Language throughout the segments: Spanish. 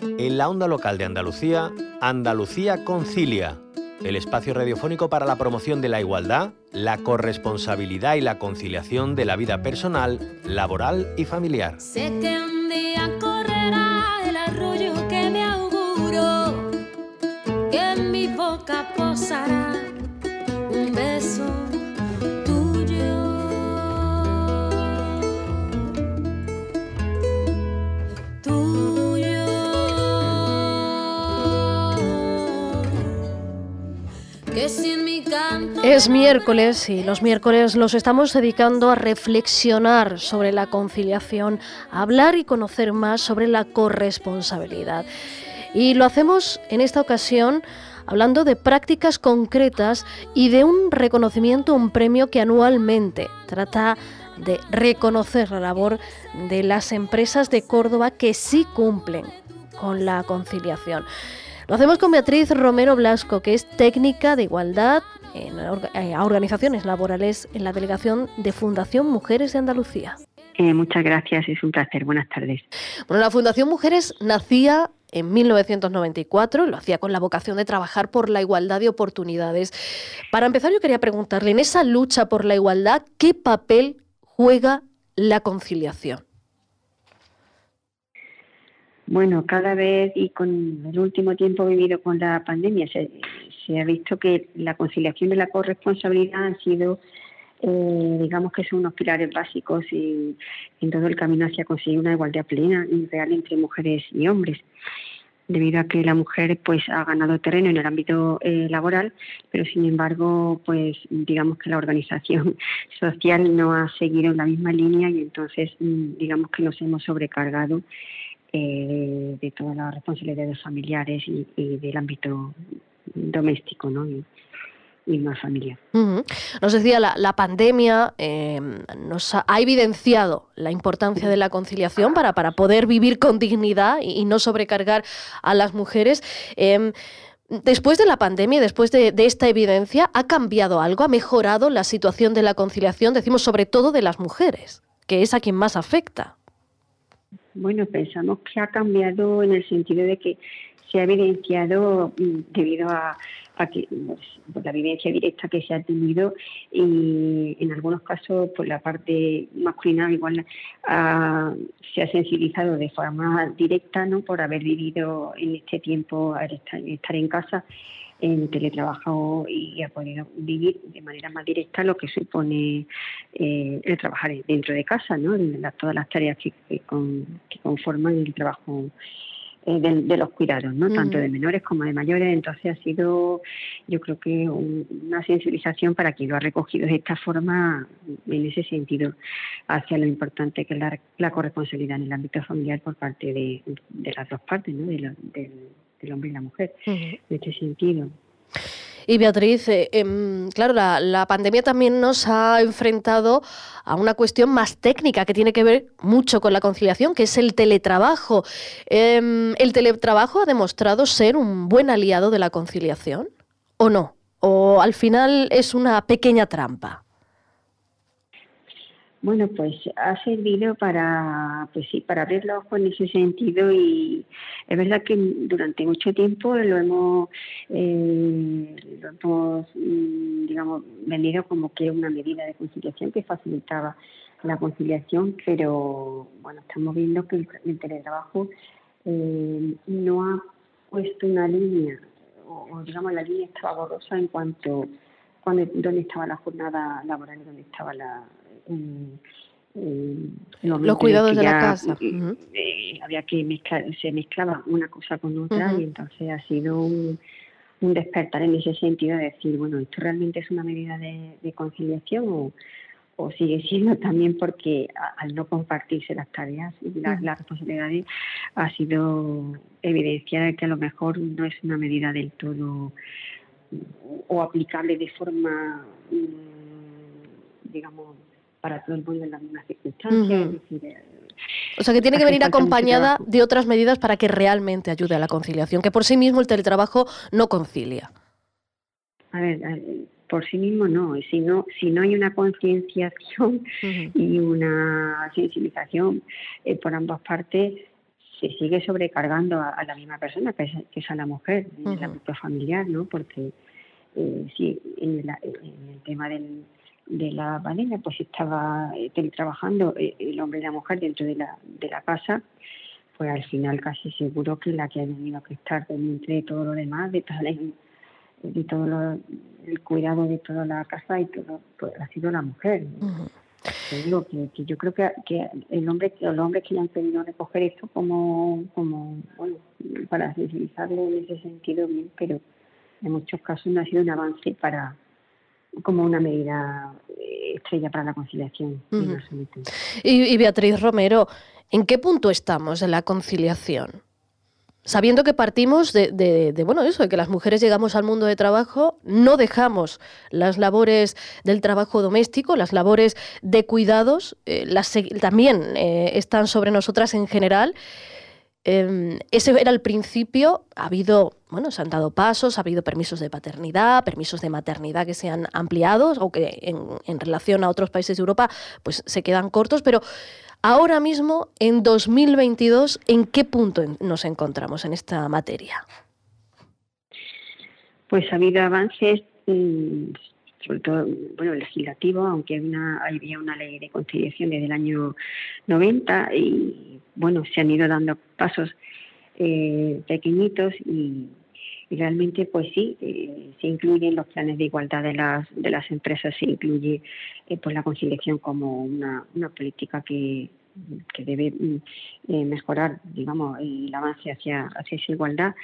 En la onda local de Andalucía, Andalucía Concilia, el espacio radiofónico para la promoción de la igualdad, la corresponsabilidad y la conciliación de la vida personal, laboral y familiar. Sé que un día correrá el arroyo que me auguro, que en mi boca posará un beso Es miércoles y los miércoles los estamos dedicando a reflexionar sobre la conciliación, a hablar y conocer más sobre la corresponsabilidad. Y lo hacemos en esta ocasión hablando de prácticas concretas y de un reconocimiento, un premio que anualmente trata de reconocer la labor de las empresas de Córdoba que sí cumplen con la conciliación. Lo hacemos con Beatriz Romero Blasco, que es técnica de igualdad en eh, organizaciones laborales en la delegación de Fundación Mujeres de Andalucía. Eh, muchas gracias, es un placer. Buenas tardes. Bueno, la Fundación Mujeres nacía en 1994, lo hacía con la vocación de trabajar por la igualdad de oportunidades. Para empezar, yo quería preguntarle, en esa lucha por la igualdad, ¿qué papel juega la conciliación? Bueno, cada vez y con el último tiempo vivido con la pandemia se, ha visto que la conciliación de la corresponsabilidad han sido, eh, digamos que son unos pilares básicos en, todo el camino hacia conseguir una igualdad plena y real entre mujeres y hombres. Debido a que la mujer pues ha ganado terreno en el ámbito eh, laboral, pero sin embargo pues digamos que la organización social no ha seguido en la misma línea y entonces mm, digamos que nos hemos sobrecargado eh, de todas las responsabilidades familiares y, del ámbito doméstico ¿no? y, más familiar. Nos decía, la, la pandemia em, nos ha, evidenciado la importancia de la conciliación para, para poder vivir con dignidad y, no sobrecargar a las mujeres. Em, después de la pandemia, después de, de, esta evidencia, ¿ha cambiado algo? ¿Ha mejorado la situación de la conciliación? Decimos sobre todo de las mujeres, que es a quien más afecta. Bueno, pensamos que ha cambiado en el sentido de que se ha evidenciado mm, debido a, que, pues, la vivencia directa que se ha tenido y en algunos casos por la parte masculina igual se ha sensibilizado de forma directa no por haber vivido en este tiempo estar en casa en teletrabajo y ha podido vivir de manera más directa lo que supone eh, el trabajar dentro de casa, ¿no? todas las tareas que, conforman el trabajo eh, de, los cuidados, ¿no? tanto de menores como de mayores. Entonces ha sido, yo creo que una sensibilización para quien lo ha recogido de esta forma, en ese sentido, hacia lo importante que es la, corresponsabilidad en el ámbito familiar por parte de, las dos partes, ¿no? de, del hombre y la mujer, en este sentido. Y Beatriz, eh, em, claro, la, pandemia también nos ha enfrentado a una cuestión más técnica que tiene que ver mucho con la conciliación, que es el teletrabajo. Em, ¿El teletrabajo ha demostrado ser un buen aliado de la conciliación o no? ¿O al final es una pequeña trampa? Bueno, pues ha servido para, pues sí, para abrir los ojos en ese sentido y es verdad que durante mucho tiempo lo hemos, eh, lo hemos mm, digamos, vendido como que una medida de conciliación que facilitaba la conciliación, pero bueno, estamos viendo que el, teletrabajo eh, no ha puesto una línea, o, digamos la línea estaba borrosa en cuanto cuando dónde estaba la jornada laboral y dónde estaba la los cuidados de la casa. Eh, había que mezclar, se mezclaba una cosa con otra y entonces ha sido un, despertar en ese sentido de decir, bueno, esto realmente es una medida de, conciliación o, o, sigue siendo también porque al no compartirse las tareas y las, responsabilidades ha sido evidencia de que a lo mejor no es una medida del todo o aplicable de forma, mm, digamos, para todo el mundo en las mismas circunstancias. Eh, o sea, que tiene que venir acompañada de otras medidas para que realmente ayude a la conciliación, que por sí mismo el teletrabajo no concilia. A ver, por sí mismo no. Si no, si no hay una concienciación y una sensibilización eh, por ambas partes, se sigue sobrecargando a, la misma persona, que es, a la mujer, en la propia familiar, ¿no? Porque eh, sí, en, el tema del, de la pandemia, pues estaba eh, trabajando eh, el hombre y la mujer dentro de la, de la casa, pues al final casi seguro que la que ha tenido que estar pendiente de todo lo demás, de todo, de todo el cuidado de toda la casa y todo, pues ha sido la mujer. digo que, yo creo que, que el hombre, los hombres que han querido recoger esto como, como bueno, para sensibilizarlo en ese sentido bien, pero en muchos casos no ha sido un avance para como una medida eh, estrella para la conciliación. y, Beatriz Romero, ¿en qué punto estamos en la conciliación? Sabiendo que partimos de, bueno, eso, de que las mujeres llegamos al mundo de trabajo, no dejamos las labores del trabajo doméstico, las labores de cuidados, eh, las, también eh, están sobre nosotras en general. Em, ese era el principio. Ha habido, bueno, se han dado pasos, ha habido permisos de paternidad, permisos de maternidad que se han ampliado, aunque en, en relación a otros países de Europa, pues se quedan cortos, pero ahora mismo, en 2022, ¿en qué punto nos encontramos en esta materia? Pues ha habido avances sobre todo bueno legislativo, aunque había una ley de conciliación desde el año 90 y bueno, se han ido dando pasos eh, pequeñitos y, realmente pues sí, eh, se incluyen los planes de igualdad de las, de las empresas, se incluye eh, pues la conciliación como una, una política que, que debe mm, mejorar, digamos, el avance hacia, hacia esa igualdad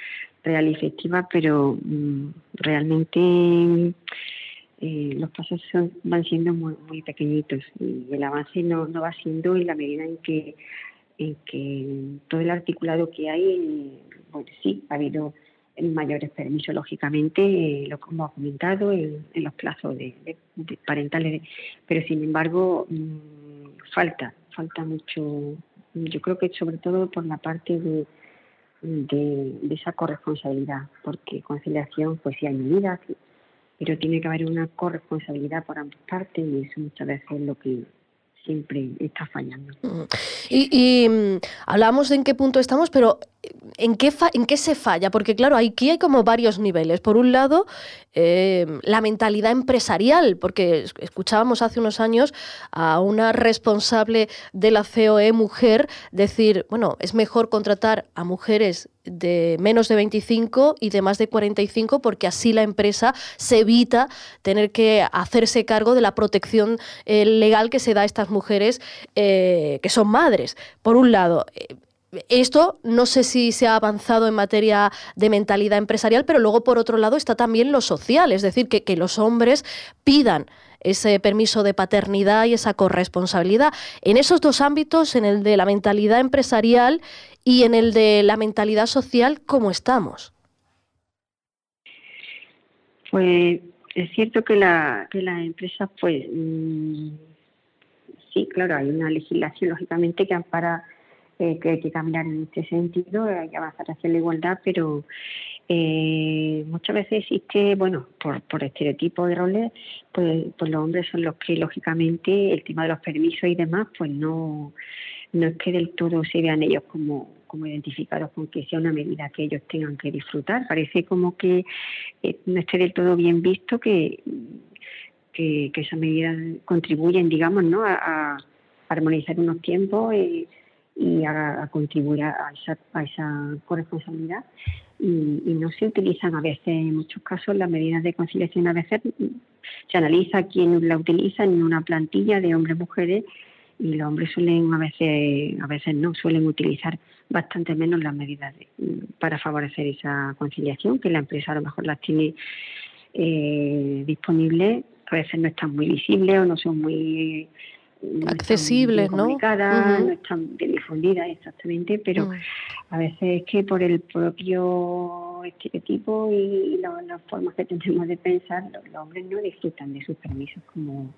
real y efectiva, pero mm, realmente eh, los pasos van siendo muy, muy pequeñitos y el avance no, no va siendo en la medida en que, en que todo el articulado que hay, bueno, sí, ha habido mayores permisos, lógicamente, eh, lo como ha comentado, en, los plazos de, parentales, pero sin embargo mm, falta, falta mucho, yo creo que sobre todo por la parte de, de esa corresponsabilidad, porque conciliación, pues sí hay medidas, pero tiene que haber una corresponsabilidad por ambas partes y eso muchas veces es lo que siempre está fallando. Mm. Y, mm, hablamos de en qué punto estamos, pero ¿en qué, ¿en qué se falla? Porque claro, aquí hay como varios niveles. Por un lado, em, la mentalidad empresarial, porque escuchábamos hace unos años a una responsable de la COE mujer decir, bueno, es mejor contratar a mujeres de menos de 25 y de más de 45 porque así la empresa se evita tener que hacerse cargo de la protección eh, legal que se da a estas mujeres eh, que son madres. Por un lado, eh, esto no sé si se ha avanzado en materia de mentalidad empresarial, pero luego por otro lado está también lo social, es decir, que, que los hombres pidan ese permiso de paternidad y esa corresponsabilidad. En esos dos ámbitos, en el de la mentalidad empresarial y en el de la mentalidad social, ¿cómo estamos? Pues es cierto que la, que la empresa, pues mm, sí, claro, hay una legislación lógicamente que ampara eh, que hay que caminar en este sentido, hay que avanzar hacia la igualdad, pero eh, muchas veces existe, bueno, por, por estereotipos de roles, pues, pues los hombres son los que lógicamente el tema de los permisos y demás, pues no, no es que del todo se vean ellos como, como identificados con que sea una medida que ellos tengan que disfrutar. Parece como que eh, no esté del todo bien visto que, que, esas medidas contribuyen, digamos, ¿no? a, armonizar unos tiempos y, y a, contribuir a esa, a esa corresponsabilidad. Y, y, no se utilizan a veces, en muchos casos, las medidas de conciliación a veces se analiza quién la utiliza en una plantilla de hombres mujeres y los hombres suelen a veces, a veces no, suelen utilizar bastante menos las medidas para favorecer esa conciliación, que la empresa a lo mejor las tiene eh, disponibles, a veces no están muy visibles o no son muy accesibles, ¿no? no están bien difundidas exactamente, pero mm. a veces es que por el propio estereotipo y las formas que tenemos de pensar, los, hombres no disfrutan de sus permisos como,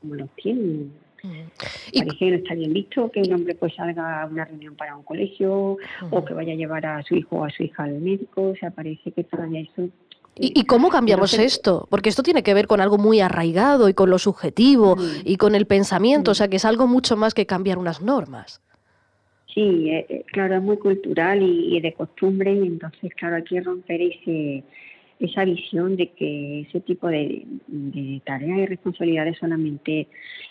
como los tienen. Mm. Parece que no está bien visto que un hombre pues salga a una reunión para un colegio o que vaya a llevar a su hijo o a su hija al médico, o sea, parece que todavía eso ¿Y, cómo cambiamos esto? Porque esto tiene que ver con algo muy arraigado y con lo subjetivo y con el pensamiento, o sea que es algo mucho más que cambiar unas normas. Sí, eh, eh, claro, es muy cultural y, de costumbre y entonces, claro, hay que romper ese, esa visión de que ese tipo de, tareas y responsabilidades solamente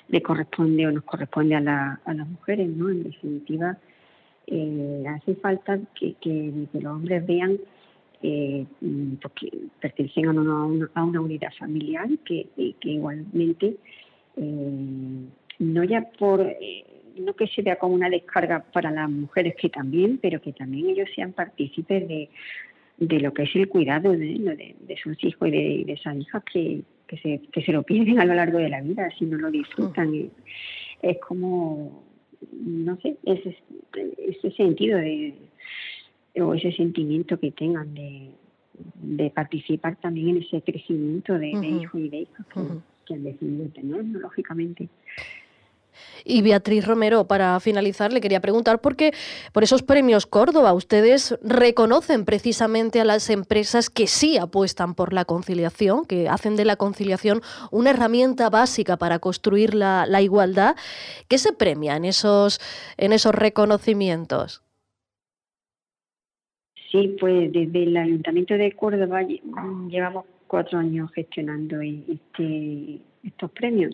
le corresponde o nos corresponde a, la, a las mujeres, ¿no? En definitiva, eh, hace falta que, que, los hombres vean eh, porque pertenecen a una, a una unidad familiar que, que igualmente eh, no ya por eh, no que se vea como una descarga para las mujeres que también, pero que también ellos sean partícipes de, de lo que es el cuidado de, de, sus hijos y de, de esas hijas que, que, se, que se lo pierden a lo largo de la vida si no lo disfrutan. Es como, no sé, ese, ese sentido de, o ese sentimiento que tengan de, de participar también en ese crecimiento de, hijos y de hijas que, han decidido tener, lógicamente. Y Beatriz Romero, para finalizar, le quería preguntar por qué por esos premios Córdoba ustedes reconocen precisamente a las empresas que sí apuestan por la conciliación, que hacen de la conciliación una herramienta básica para construir la, la igualdad. ¿Qué se premia en esos, en esos reconocimientos? Sí, pues desde el Ayuntamiento de Córdoba llevamos cuatro años gestionando este, estos premios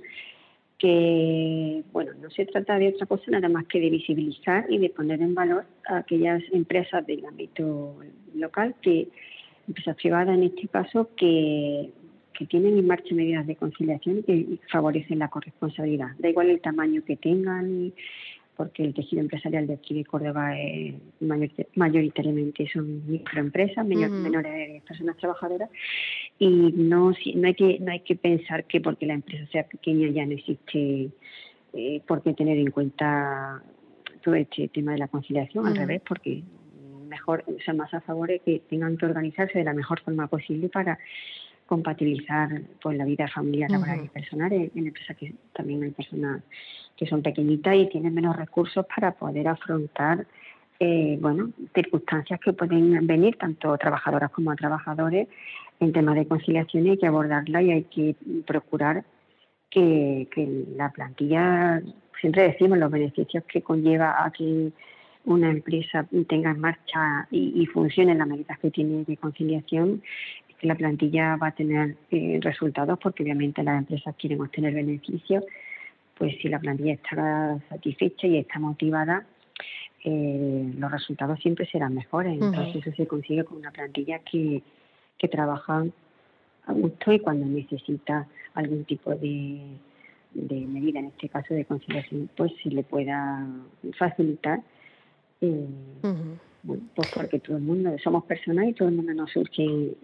que, bueno, no se trata de otra cosa nada más que de visibilizar y de poner en valor a aquellas empresas del ámbito local, que empresas privadas en este caso, que, que tienen en marcha medidas de conciliación y que favorecen la corresponsabilidad. Da igual el tamaño que tengan, porque el tejido empresarial de aquí de Córdoba es mayoritariamente son microempresas, menores de personas trabajadoras, y no, no, hay que, no hay que pensar que porque la empresa sea pequeña ya no existe eh, por qué tener en cuenta todo este tema de la conciliación, al revés, porque mejor, o sea, más a favor de que tengan que organizarse de la mejor forma posible para compatibilizar pues la vida familiar, laboral y personal en, empresas que también hay personas que son pequeñitas y tienen menos recursos para poder afrontar eh, bueno circunstancias que pueden venir tanto trabajadoras como a trabajadores en temas de conciliación y hay que abordarla y hay que procurar que, la plantilla siempre decimos los beneficios que conlleva a que una empresa tenga en marcha y, y funcione en las medidas que tiene de conciliación la plantilla va a tener eh, resultados porque obviamente las empresas quieren obtener beneficios, pues si la plantilla está satisfecha y está motivada, eh, los resultados siempre serán mejores. Entonces eso se consigue con una plantilla que, que trabaja a gusto y cuando necesita algún tipo de, de medida, en este caso de conciliación, pues se le pueda facilitar. Eh, bueno, pues porque todo el mundo somos personas y todo el mundo nos surge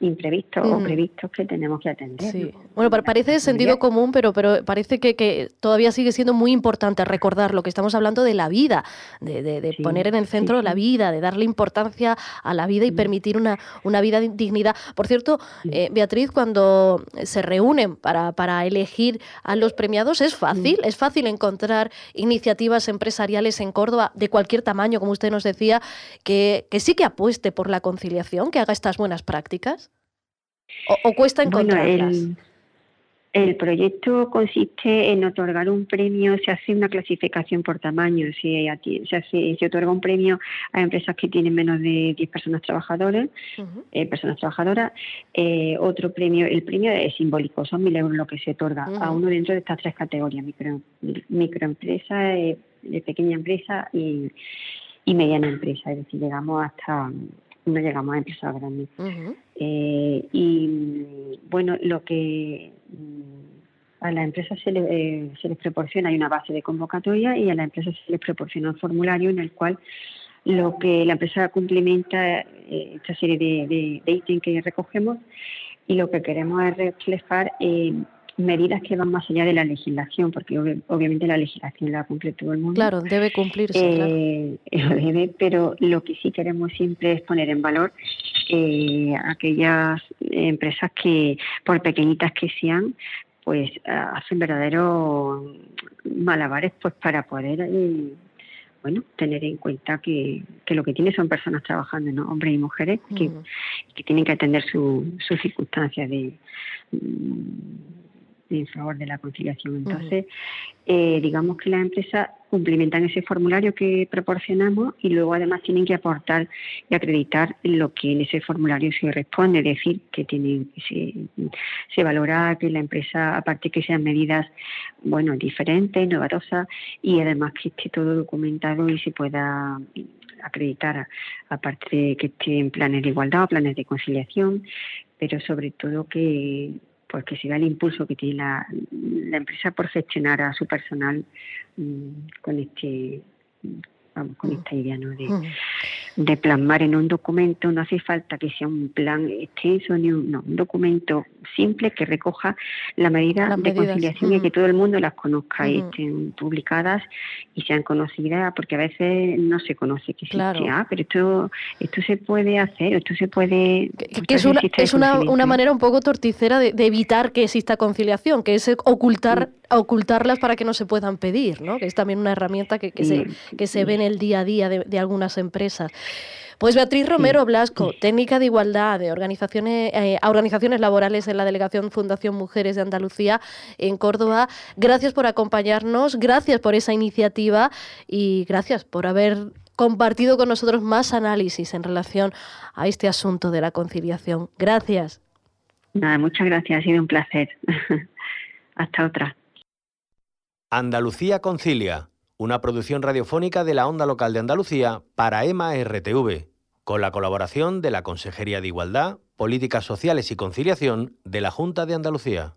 imprevistos o previstos que tenemos que atender. Sí. Bueno, parece de sentido común, pero, pero parece que, que, todavía sigue siendo muy importante recordar lo que estamos hablando de la vida, de, de, poner en el centro la vida, de darle importancia a la vida y permitir una, una vida dignidad. Por cierto, eh, Beatriz, cuando se reúnen para, para elegir a los premiados, ¿es fácil? ¿Es fácil encontrar iniciativas empresariales en Córdoba de cualquier tamaño, como usted nos decía, que, que sí que apueste por la conciliación, que haga estas buenas prácticas? ¿O, cuesta encontrarlas? el, proyecto consiste en otorgar un premio, se hace una clasificación por tamaño, se, se, se otorga un premio a empresas que tienen menos de 10 personas trabajadoras, eh, personas trabajadoras, eh, otro premio, el premio es simbólico, son mil euros lo que se otorga a uno dentro de estas tres categorías, micro, microempresa, eh, pequeña empresa y, y mediana empresa, es decir, llegamos hasta no llegamos a empresas grandes. eh, y bueno, lo que mm, a la empresa se, le, eh, se les proporciona, hay una base de convocatoria y a la empresa se les proporciona un formulario en el cual lo que la empresa cumplimenta eh, esta serie de, de, ítems que recogemos y lo que queremos es reflejar medidas que van más allá de la legislación, porque obviamente la legislación la cumple todo el mundo. Claro, debe cumplirse. Eh, debe, pero lo que sí queremos siempre es poner en valor eh, aquellas empresas que, por pequeñitas que sean, pues hacen verdaderos malabares pues para poder eh, bueno tener en cuenta que, que, lo que tiene son personas trabajando no hombres y mujeres que, que tienen que atender sus circunstancias de en favor de la conciliación. Entonces, eh, digamos que las empresas cumplimentan ese formulario que proporcionamos y luego además tienen que aportar y acreditar lo que en ese formulario se responde, es decir, que tienen se, se valora que la empresa, aparte que sean medidas bueno diferentes, novedosas y además que esté todo documentado y se pueda acreditar, aparte de que esté en planes de igualdad o planes de conciliación, pero sobre todo que pues que siga el impulso que tiene la, la empresa por gestionar a su personal mm, con este vamos con esta idea ¿no? de, de plasmar en un documento, no hace falta que sea un plan extenso ni un, no, un documento simple que recoja la medida Las de conciliación y que todo el mundo las conozca y estén publicadas y sean conocidas, porque a veces no se conoce que existe. Claro. Ah, pero esto esto se puede hacer, esto se puede... Que, que es una, es una, una manera un poco torticera de, de evitar que exista conciliación, que es ocultar, ocultarlas para que no se puedan pedir, ¿no? Que es también una herramienta que, que se, que se ve en el día a día de, de algunas empresas. Pues Beatriz Romero Blasco, técnica de igualdad de organizaciones, eh, a organizaciones laborales en la Delegación Fundación Mujeres de Andalucía en Córdoba. Gracias por acompañarnos, gracias por esa iniciativa y gracias por haber compartido con nosotros más análisis en relación a este asunto de la conciliación. Gracias. Nada, muchas gracias, ha sido un placer. Hasta otra. Andalucía Concilia, una producción radiofónica de la Onda Local de Andalucía para EMA RTV, con la colaboración de la Consejería de Igualdad, Políticas Sociales y Conciliación de la Junta de Andalucía.